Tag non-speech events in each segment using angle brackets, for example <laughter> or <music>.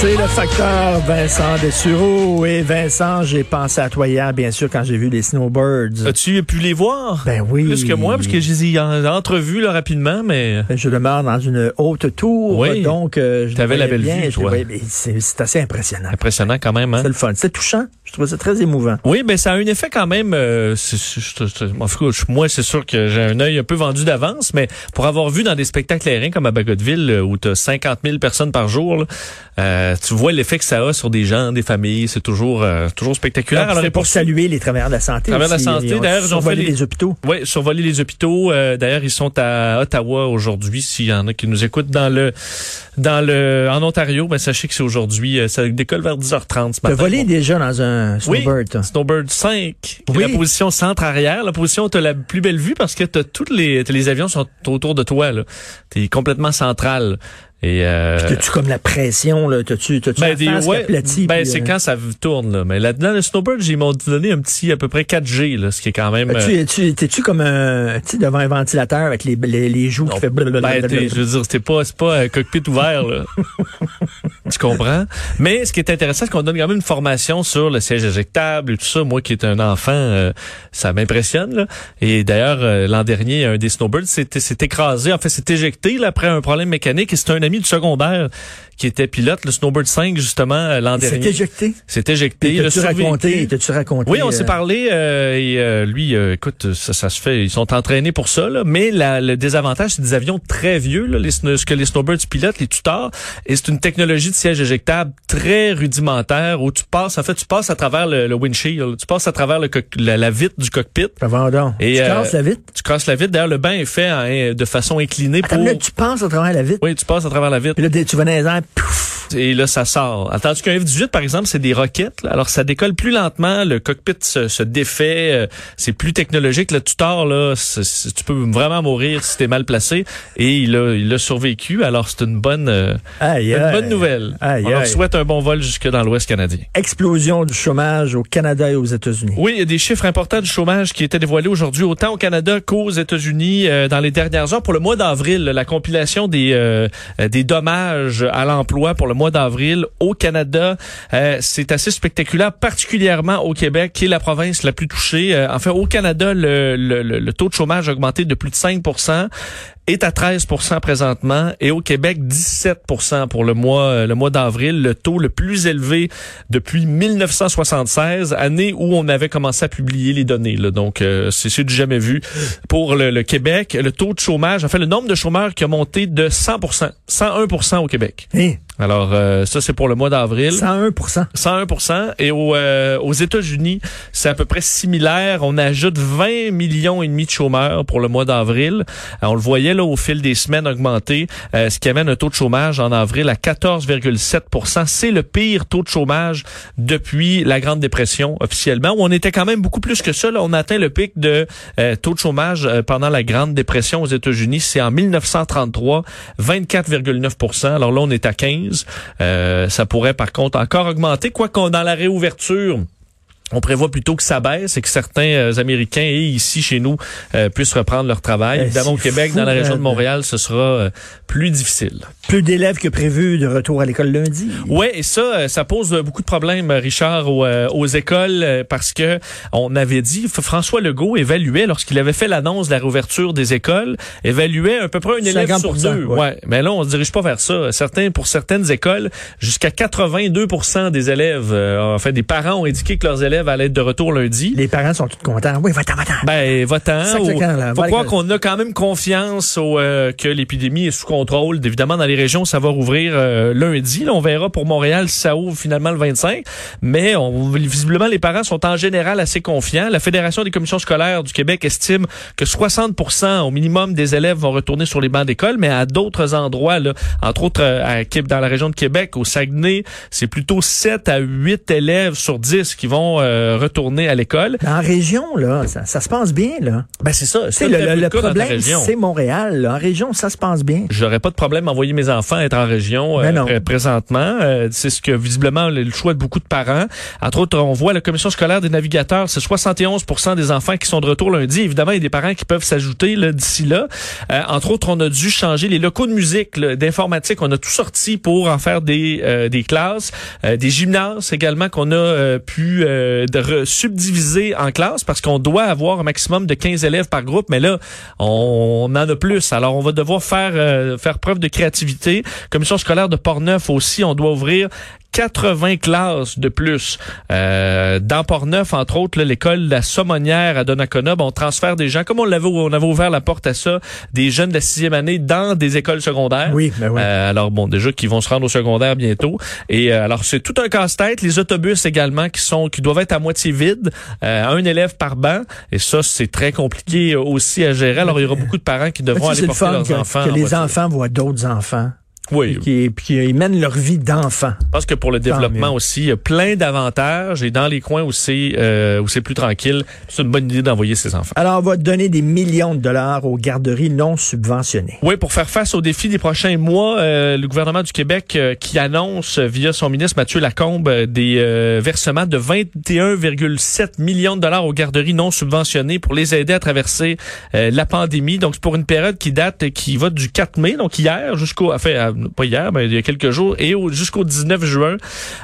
C'est le facteur Vincent Dessureau. Et Vincent, j'ai pensé à toi hier, bien sûr, quand j'ai vu les Snowbirds. As-tu pu les voir? Ben oui. Plus que moi, parce que je les ai en- entrevus là, rapidement, mais... Ben, Je demeure dans une haute tour, Oui. donc euh, je T'avais la belle bien, vue, toi. voyais- mais C'est assez impressionnant. Impressionnant quand même, hein? C'est le fun. C'est touchant. Je trouvais ça très émouvant. Oui, mais ça a un effet quand même. euh, moi, c'est sûr que j'ai un œil un peu vendu d'avance, mais pour avoir vu dans des spectacles aériens comme à Bagotville, euh, où tu as 50 000 personnes par jour, là, euh, tu vois l'effet que ça a sur des gens, des familles. C'est toujours, euh, toujours spectaculaire. Alors, c'est pour pour saluer les travailleurs de la santé. Travailleurs de la santé, d'ailleurs, ils ont survolé les- les hôpitaux. Oui, survoler les hôpitaux. Euh, D'ailleurs, ils sont à Ottawa aujourd'hui. S'il y en a qui nous écoutent dans le dans le en Ontario, ben sachez que c'est aujourd'hui. euh, Ça décolle vers 10h30 ce matin. volé Bon. déjà dans un Oui, Snowbird. toi. Snowbird 5, qui est Oui. la position centre-arrière, la position où tu as la plus belle vue parce que t'as toutes les les avions sont autour de toi. T'es complètement central. Et euh, T'as-tu comme la pression, là? T'as-tu, ben, la face ouais, aplatit, ben, c'est euh, quand ça tourne là. Mais là-dedans, le Snowbird, ils m'ont donné un petit à peu près 4G là, ce qui est quand même. euh, Tu, tu, t'es-tu comme un, tu devant un ventilateur avec les, les, les joues qui fait blablabla? Ben, je veux dire, c'était pas, c'est pas un cockpit ouvert, là. <laughs> tu comprends? Mais ce qui est intéressant, c'est qu'on donne quand même une formation sur le siège éjectable et tout ça. Moi qui est un enfant, euh, ça m'impressionne. Et d'ailleurs, euh, l'an dernier, un des snowbirds s'est écrasé, en fait, s'est éjecté, là, après un problème mécanique. Et c'est un ami du secondaire qui était pilote, le Snowbird 5, justement, euh, l'an C'est dernier. éjecté. S'est éjecté. il a T'as-tu survécu. raconté, t'as-tu raconté? Oui, on s'est euh, parlé euh, et euh, lui, euh, écoute, ça, ça se fait, ils sont entraînés pour ça, là, mais la- le désavantage, c'est des avions très vieux, là, les, ce que les snowbirds pilotent, les tutors, et c'est une technologie de siège éjectable très rudimentaire où tu passes, en fait, tu passes à travers le, le windshield, tu passes à travers le la, la vitre du cockpit. Ben, voyons donc. Et, tu casses la vitre? Tu casses la vitre. D'ailleurs, le bain est fait en- de façon inclinée Attends, pour... là, tu passes à travers la vitre? Oui, tu passes à travers la vitre. Puis là, tu vas dans les airs, pouf! Et là, ça sort. Tandis qu'un F-18, par exemple, c'est des roquettes. là. Alors, ça décolle plus lentement. Le cockpit se, se défait. euh, c'est plus technologique. Le tuteur, là, c'est- c'est- tu peux vraiment mourir si t'es mal placé. Et il a, il a survécu. Alors, c'est une bonne, euh, Aïe, une bonne nouvelle. Aïe, On leur souhaite un bon vol jusque dans l'Ouest canadien. Explosion du chômage au Canada et aux États-Unis. Oui, il y a des chiffres importants du chômage qui étaient dévoilés aujourd'hui, autant au Canada qu'aux États-Unis euh, dans les dernières heures. Pour le mois d'avril, la compilation des euh, des dommages à l'emploi pour le mois d'avril au Canada, euh, c'est assez spectaculaire, particulièrement au Québec, qui est la province la plus touchée. Euh, enfin, au Canada, le, le, le- taux de chômage a augmenté de plus de 5% est à 13% présentement et au Québec 17% pour le mois euh, le mois d'avril, le taux le plus élevé depuis 1976, année où on avait commencé à publier les données. Là. Donc euh, c'est du jamais vu pour le, le Québec. Le taux de chômage, en fait le nombre de chômeurs qui a monté de 100 101 au Québec. Hein? Alors euh, ça c'est pour le mois d'avril. 101 101% et au, euh, aux États-Unis, c'est à peu près similaire. On ajoute 20 millions et demi de chômeurs pour le mois d'avril. Euh, On le voyait là au fil des semaines augmenter, euh, ce qui amène un taux de chômage en avril à 14,7% C'est le pire taux de chômage depuis la Grande Dépression officiellement, où on était quand même beaucoup plus que ça. Là, on a atteint le pic de taux de chômage pendant la Grande Dépression aux États-Unis. C'est en 1933, 24,9 Alors là, on est à 15 euh, ça pourrait par contre encore augmenter, quoi qu'on dans la réouverture. On prévoit plutôt que ça baisse et que certains euh, Américains et ici chez nous euh, puissent reprendre leur travail. Eh, Évidemment, au Québec, fou, dans la région de. Montréal, ce sera euh, plus difficile. Plus d'élèves que prévu de retour à l'école lundi. Ouais, et ça, ça pose beaucoup de problèmes, Richard, aux, aux écoles, parce que on avait dit, François Legault évaluait, lorsqu'il avait fait l'annonce de la réouverture des écoles, évaluait à peu près un élève sur 50%, deux. ouais. Ouais. Mais là, on se dirige pas vers ça. Certains, pour certaines écoles, jusqu'à 82% des élèves, en fait, des parents ont indiqué que leurs élèves être de retour lundi. Les parents sont tous contents. Oui, va-t'en, va-t'en. Ben, là, faut va à croire qu'on a quand même confiance au, euh, que l'épidémie est sous contrôle. Évidemment, dans les régions, ça va rouvrir euh, lundi. Là, on verra pour Montréal si ça ouvre finalement le 25. Mais on, visiblement, les parents sont en général assez confiants. La Fédération des commissions scolaires du Québec estime que 60 au minimum des élèves vont retourner sur les bancs d'école, mais à d'autres endroits, là, entre autres euh, à, dans la région de Québec, au Saguenay, c'est plutôt 7 à 8 élèves sur 10 qui vont euh, retourner à l'école. En région, là, ça, ça se passe bien, là. Ben c'est ça. C'est le, le- le problème, c'est Montréal. là. En région, ça se passe bien. J'aurais pas de problème à envoyer mes enfants être en région Ben euh, pré- présentement. Euh, c'est ce que visiblement le choix de beaucoup de parents. Entre autres, on voit la commission scolaire des navigateurs, c'est 71% des enfants qui sont de retour lundi. Évidemment, il y a des parents qui peuvent s'ajouter d'ici là. Euh, entre autres, on a dû changer les locaux de musique, d'informatique. On a tout sorti pour en faire des, euh, des classes, euh, des gymnases également qu'on a euh, pu de subdiviser en classes parce qu'on doit avoir un maximum de 15 élèves par groupe. Mais là, on, en a plus. Alors, on va devoir faire euh, faire preuve de créativité. Commission scolaire de Portneuf aussi, on doit ouvrir 80 classes de plus. Euh, dans Portneuf, entre autres, l'école de la Sommonnière à Donnacona, ben, on transfère des gens, comme on l'avait, on avait ouvert la porte à ça, des jeunes de la sixième année dans des écoles secondaires. Oui, ben oui. Euh, alors bon, déjà qui vont se rendre au secondaire bientôt. Et euh, alors c'est tout un casse-tête. Les autobus également qui sont qui doivent être à moitié vides, euh, un élève par banc. Et ça c'est très compliqué aussi à gérer. Alors il y aura beaucoup de parents qui devront aller le porter fun leurs que, enfants. que en les voiture. enfants voient d'autres enfants. Oui. Qui, puis ils mènent leur vie d'enfant. Je pense que pour le développement mieux. aussi, il y a plein d'avantages et dans les coins où c'est euh, où c'est plus tranquille, c'est une bonne idée d'envoyer ses enfants. Alors, on va donner des millions de dollars aux garderies non subventionnées. Oui, pour faire face aux défis des prochains mois, euh, le gouvernement du Québec euh, qui annonce via son ministre Mathieu Lacombe des euh, versements de 21,7 millions de dollars aux garderies non subventionnées pour les aider à traverser euh, la pandémie. Donc c'est pour une période qui date qui va du 4 mai, donc hier jusqu'au enfin pas hier, mais il y a quelques jours et au- jusqu'au 19 juin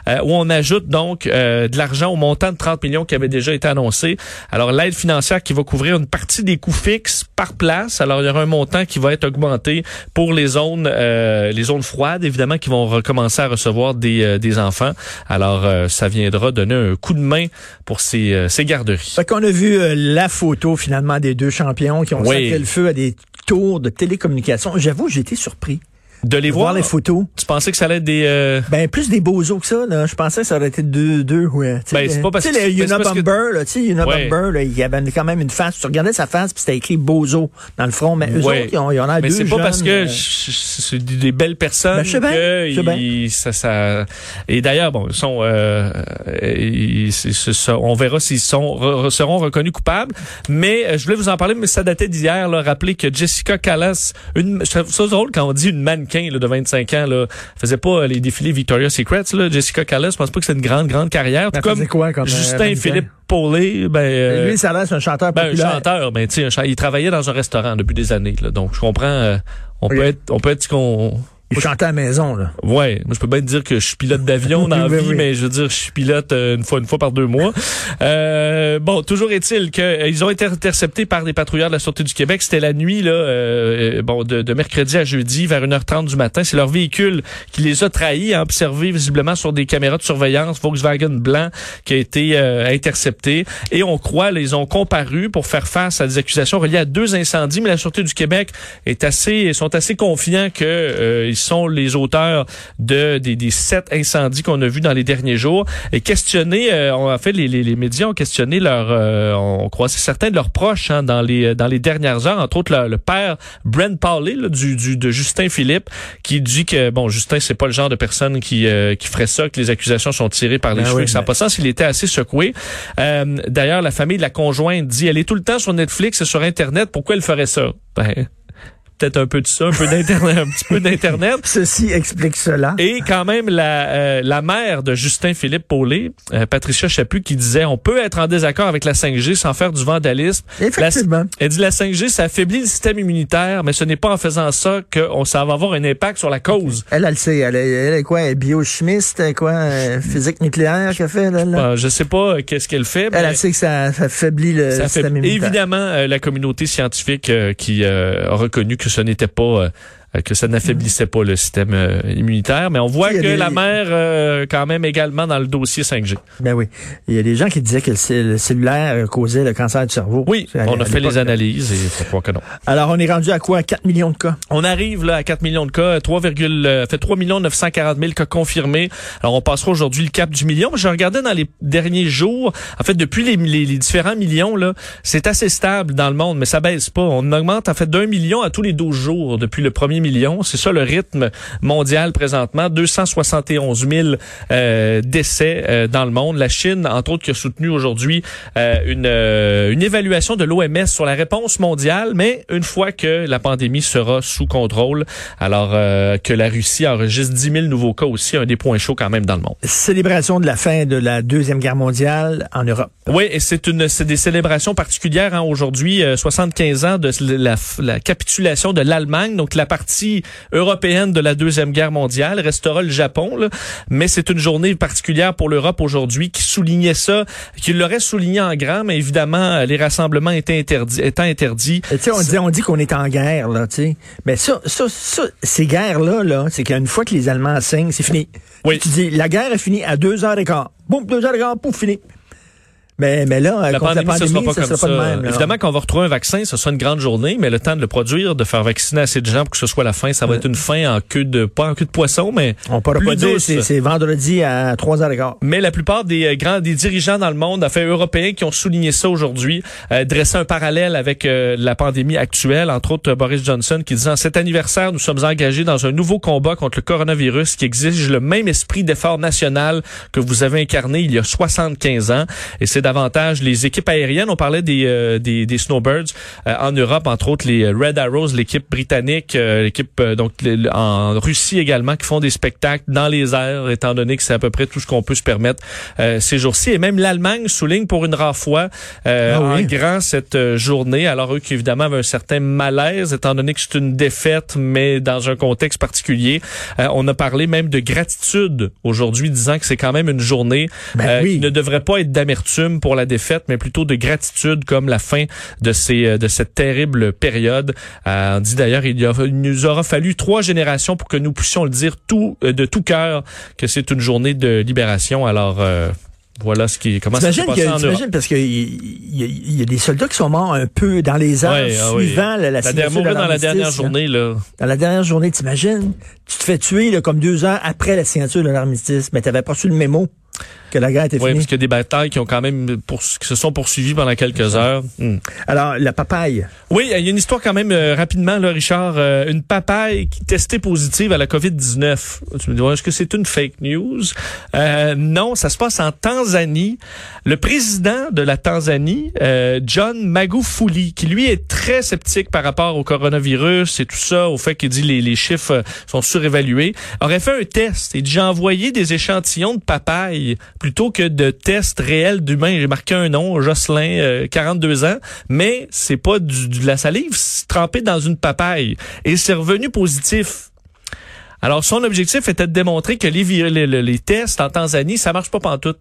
euh, où on ajoute donc euh, de l'argent au montant de 30 millions qui avait déjà été annoncé. Alors l'aide financière qui va couvrir une partie des coûts fixes par place. Alors il y aura un montant qui va être augmenté pour les zones euh, les zones froides évidemment qui vont recommencer à recevoir des des enfants. Alors ça viendra donner un coup de main pour ces ces garderies. Fait qu'on a vu la photo finalement des deux champions qui ont Oui. sacré le feu à des tours de télécommunications. J'avoue, j'ai été surpris De les de voir voir, les photos. tu pensais que ça allait être des euh, Ben, plus des bozos que ça, là. Je pensais que ça aurait été deux, deux, ouais. Tu sais, Ben, c'est pas parce tu sais, que- parce que- Unabomber, là, tu sais, Ouais. là, il y avait quand même une face. Tu regardais sa face, puis c'était écrit bozo dans le front, mais eux Ouais. autres, ils ont, ils ont l'air Mais c'est pas parce que euh, c'est des belles personnes Ben, je sais bien, que je sais bien. ils- ça, ça et d'ailleurs bon ils sont euh, ils- c'est- c'est ça. on verra s'ils sont re- seront reconnus coupables mais euh, je voulais vous en parler mais ça datait d'hier là rappeler que Jessica Callas une je trouve ça drôle quand on dit une mannequin là, de 25 ans là faisait pas les défilés Victoria's Secret là Jessica Callas je pense pas que c'est une grande grande carrière Elle comme quoi comme, euh, Justin mannequin? Philippe Paulet ben euh, Lui, ça a un chanteur ben, un chanteur, ben, tu sais, un chan- il travaillait dans un restaurant depuis des années, là, donc je comprends. euh, on peut être, on peut être ce qu'on. Il chantait à la maison, là. Ouais, moi je peux bien te dire que je suis pilote d'avion <laughs> dans la vie, oui. mais je veux dire, je suis pilote euh, une fois, une fois par deux mois. Euh, bon, toujours est-il qu'ils ont été interceptés par des patrouilleurs de la Sûreté du Québec. C'était la nuit, là, euh, bon, de, de mercredi à jeudi, vers 1h30 du matin. C'est leur véhicule qui les a trahis, hein, observé visiblement sur des caméras de surveillance Volkswagen blanc qui a été euh, intercepté. Et on croit, là, ils ont comparu pour faire face à des accusations reliées à deux incendies, mais la Sûreté du Québec est assez, sont assez confiants que euh, ils sont les auteurs de des, des sept incendies qu'on a vus dans les derniers jours. Et questionné, euh, on a fait les, les, les médias ont questionné leur, euh, on croisait certains de leurs proches hein, dans les dans les dernières heures, entre autres le, le père Brent Pauley là, du, du de Justin Philippe, qui dit que bon Justin c'est pas le genre de personne qui euh, qui ferait ça, que les accusations sont tirées par les Ben cheveux, oui, que ça n'a pas sens. Il était assez secoué. Euh, D'ailleurs, la famille de la conjointe dit, elle est tout le temps sur Netflix et sur Internet. Pourquoi elle ferait ça Ben peut-être un peu de ça, un peu d'internet, un petit peu d'internet. <laughs> Ceci explique cela. Et quand même, la, euh, la mère de Justin Philippe Paulet, euh, Patricia Chaput, qui disait on peut être en désaccord avec la 5G sans faire du vandalisme. Effectivement. La- elle dit la 5G, ça affaiblit le système immunitaire, mais ce n'est pas en faisant ça que on, ça va avoir un impact sur la cause. Elle, elle sait. Elle est, elle est quoi? Elle est biochimiste? Elle quoi? euh, physique nucléaire qu'elle fait, là? là? Je sais pas euh, qu'est-ce qu'elle fait, mais Elle, elle sait que ça, ça affaiblit le ça système immunitaire. évidemment la communauté scientifique qui a reconnu que ce n'était pas euh, que ça n'affaiblissait pas le système euh, immunitaire, mais on voit que des- la mère euh, quand même également dans le dossier 5G. Ben oui. Il y a des gens qui disaient que le, cell- le cellulaire euh, causait le cancer du cerveau. Oui, à- on a fait les analyses et faut croire que non. Alors, on est rendu à quoi? 4 millions de cas. On arrive là à 4 millions de cas, 3, euh, fait 3 millions 940 000 cas confirmés. Alors on passera aujourd'hui le cap du million. Je regardais dans les derniers jours, en fait depuis les, les- les différents millions là, c'est assez stable dans le monde, mais ça baisse pas. On augmente en fait d'un million à tous les 12 jours depuis le 1er millions. C'est ça le rythme mondial présentement. 271 000 euh, décès euh, dans le monde. La Chine, entre autres, qui a soutenu aujourd'hui euh, une, euh, une évaluation de l'OMS sur la réponse mondiale, mais une fois que la pandémie sera sous contrôle, alors euh, que la Russie enregistre 10 000 nouveaux cas aussi, un des points chauds quand même dans le monde. Célébration de la fin de la Deuxième Guerre mondiale en Europe. Oui, et c'est une c'est des célébrations particulières hein, aujourd'hui, euh, 75 ans de la, la capitulation de l'Allemagne, donc la partie européenne de la Deuxième Guerre mondiale, restera le Japon, là, mais c'est une journée particulière pour l'Europe aujourd'hui qui soulignait ça, qui l'aurait souligné en grand, mais évidemment, les rassemblements étaient interdits, étant interdits. On dit, on dit qu'on est en guerre, là, tu sais. Mais ça, ça, ça, ces guerres-là, là, c'est qu'une fois que les Allemands signent, c'est fini. Oui. Tu dis, la guerre est finie à deux heures et quart. Boum, deux heures et quart, pouf, fini. Mais, mais là, La pandémie, la ce pandémie, sera pas ça comme sera ça. pas de même. Évidemment, quand on va retrouver un vaccin, ce sera une grande journée, mais le temps de le produire, de faire vacciner assez de gens pour que ce soit la fin, ça va être une fin en queue de, pas en queue de poisson, mais On pourra plus pas dire, c'est vendredi à trois heures et quart. Mais la plupart des euh, grands des dirigeants dans le monde, enfin européens, qui ont souligné ça aujourd'hui, euh, dressaient un parallèle avec euh, la pandémie actuelle. Entre autres, euh, Boris Johnson qui disait en cet anniversaire, nous sommes engagés dans un nouveau combat contre le coronavirus qui exige le même esprit d'effort national que vous avez incarné il y a 75 ans. Et c'est davantage les équipes aériennes. On parlait des euh, des, des snowbirds euh, en Europe, entre autres les Red Arrows, l'équipe britannique, euh, l'équipe euh, donc en Russie également, qui font des spectacles dans les airs, étant donné que c'est à peu près tout ce qu'on peut se permettre euh, ces jours-ci. Et même l'Allemagne souligne pour une rare fois euh, Ah oui. en grand cette euh, journée. Alors eux qui évidemment avaient un certain malaise, étant donné que c'est une défaite, mais dans un contexte particulier. Euh, on a parlé même de gratitude aujourd'hui, disant que c'est quand même une journée Ben euh, oui. qui ne devrait pas être d'amertume pour la défaite, mais plutôt de gratitude comme la fin de ces euh, de cette terrible période. Euh, on dit d'ailleurs il, y il nous aura fallu trois générations pour que nous puissions le dire tout euh, de tout cœur que c'est une journée de libération. Alors euh, voilà ce qui comment ça s'est passé en Europe. parce qu'il y, a- il y a des soldats qui sont morts un peu dans les heures Ouais, ah suivant la, la La dernière, de dans la dernière journée là. Dans la dernière journée, t'imagines? Tu te fais tuer là, comme deux heures après la signature de l'armistice, mais t'avais pas reçu le mémo que la guerre était Oui, finie. parce qu'il y a des batailles qui ont quand même pour, qui se sont poursuivies pendant quelques heures. Hmm. Alors, la papaye. Oui, il y a une histoire quand même euh, rapidement, là, Richard. Euh, une papaye qui testait positive à la COVID-19. Tu me dis, est-ce que c'est une fake news? Euh, non, ça se passe en Tanzanie. Le président de la Tanzanie, euh, John Magufuli, qui lui est très sceptique par rapport au coronavirus et tout ça, au fait qu'il dit les, les chiffres sont surévalués, aurait fait un test. Dit, j'ai envoyé des échantillons de papaye plutôt que de tests réels d'humains. J'ai marqué un nom, Jocelyn, euh, 42 ans, mais c'est pas du, de la salive, c'est trempé dans une papaye. Et c'est revenu positif. Alors, son objectif était de démontrer que les, les, les- tests en Tanzanie, ça marche pas pantoute.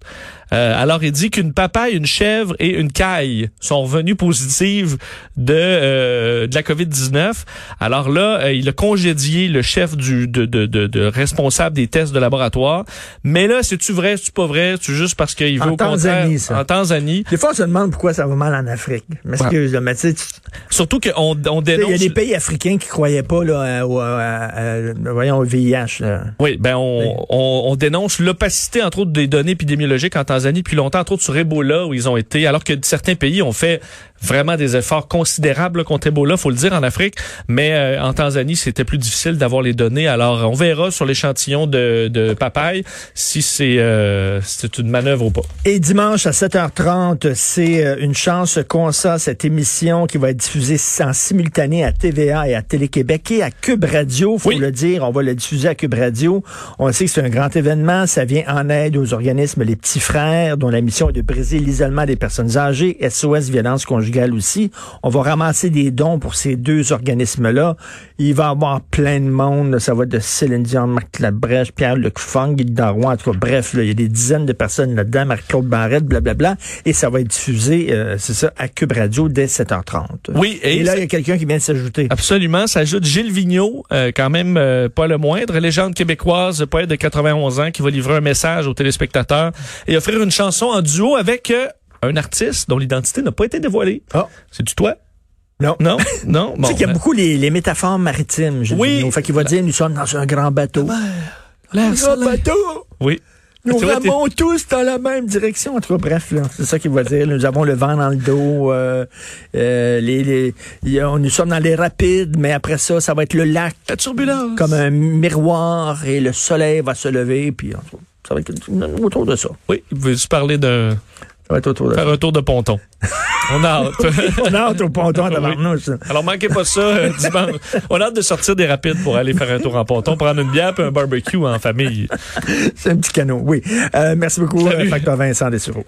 Euh, alors, il dit qu'une papaye, une chèvre et une caille sont revenues positives de, euh, de la COVID-19. Alors là, euh, il a congédié le chef du de, de, de, de responsable des tests de laboratoire. Mais là, c'est-tu vrai, c'est-tu pas vrai? C'est juste parce qu'il veut En au. Tanzanie, ça. En Tanzanie. Des fois, on se demande pourquoi ça va mal en Afrique. M'excuse, là, mais tu Surtout qu'on on sais, il y a dénonce... des pays africains qui croyaient pas là, à- au, à- à- voyons, VIH. là. Oui, ben on, on, on dénonce l'opacité entre autres des données épidémiologiques en Tanzanie depuis longtemps, entre autres sur Ebola où ils ont été, alors que certains pays ont fait vraiment des efforts considérables contre Ebola, faut le dire en Afrique, mais euh, en Tanzanie c'était plus difficile d'avoir les données. Alors on verra sur l'échantillon de, de papaye si c'est euh, c'est une manœuvre ou pas. Et dimanche à 7h30, c'est euh, une chance qu'on ça, cette émission qui va être diffusée en simultané à TVA et à Télé-Québec et à Cube Radio, faut Oui. le dire. On va le diffuser à Cube Radio. On sait que c'est un grand événement. Ça vient en aide aux organismes Les Petits Frères, dont la mission est de briser l'isolement des personnes âgées, SOS Violence Conjugale aussi. On va ramasser des dons pour ces deux organismes-là. Il va y avoir plein de monde. Ça va de Céline Dion, Marc Labrèche, Pierre-Luc Funk, Guy. En tout cas, bref, là, il y a des dizaines de personnes là-dedans. Marc-Claude Barrette, blablabla. Et ça va être diffusé, euh, c'est ça, à Cube Radio dès 7h30. Oui, et, Et là, il y a quelqu'un qui vient de s'ajouter. Absolument, s'ajoute Gilles Vigneault, euh, quand même euh, pas le moindre, légende québécoise, poète de 91 ans, qui va livrer un message aux téléspectateurs et offrir une chanson en duo avec un artiste dont l'identité n'a pas été dévoilée. Ah. C'est du toi? Non. Non? Non? <laughs> Tu Bon, sais qu'il y a ben, beaucoup les, les métaphores maritimes. Gilles Oui. Vigneault. Fait qu'il va dire, nous sommes dans un grand bateau. Un grand bateau! Oui. Nous Tu t'es- ramons tous dans la même direction. En tout cas, bref, c'est ça qu'il va dire. Nous avons le vent dans le dos. euh, euh, les, les, nous sommes dans les rapides, mais après ça, ça va être le lac La turbulence. comme un miroir et le soleil va se lever. Puis ça va être autour de ça. Oui, veux-tu parler d'un... Ça va être autour de faire ça. un tour de ponton? On a hâte. <laughs> On a hâte au ponton de Tabarnouche. Alors, manquez pas ça euh, dimanche. On a hâte de sortir des rapides pour aller faire un tour en ponton, prendre une bière puis un barbecue en famille. C'est un petit canot, oui. Euh, merci beaucoup, Salut. Facteur Vincent Dessureau.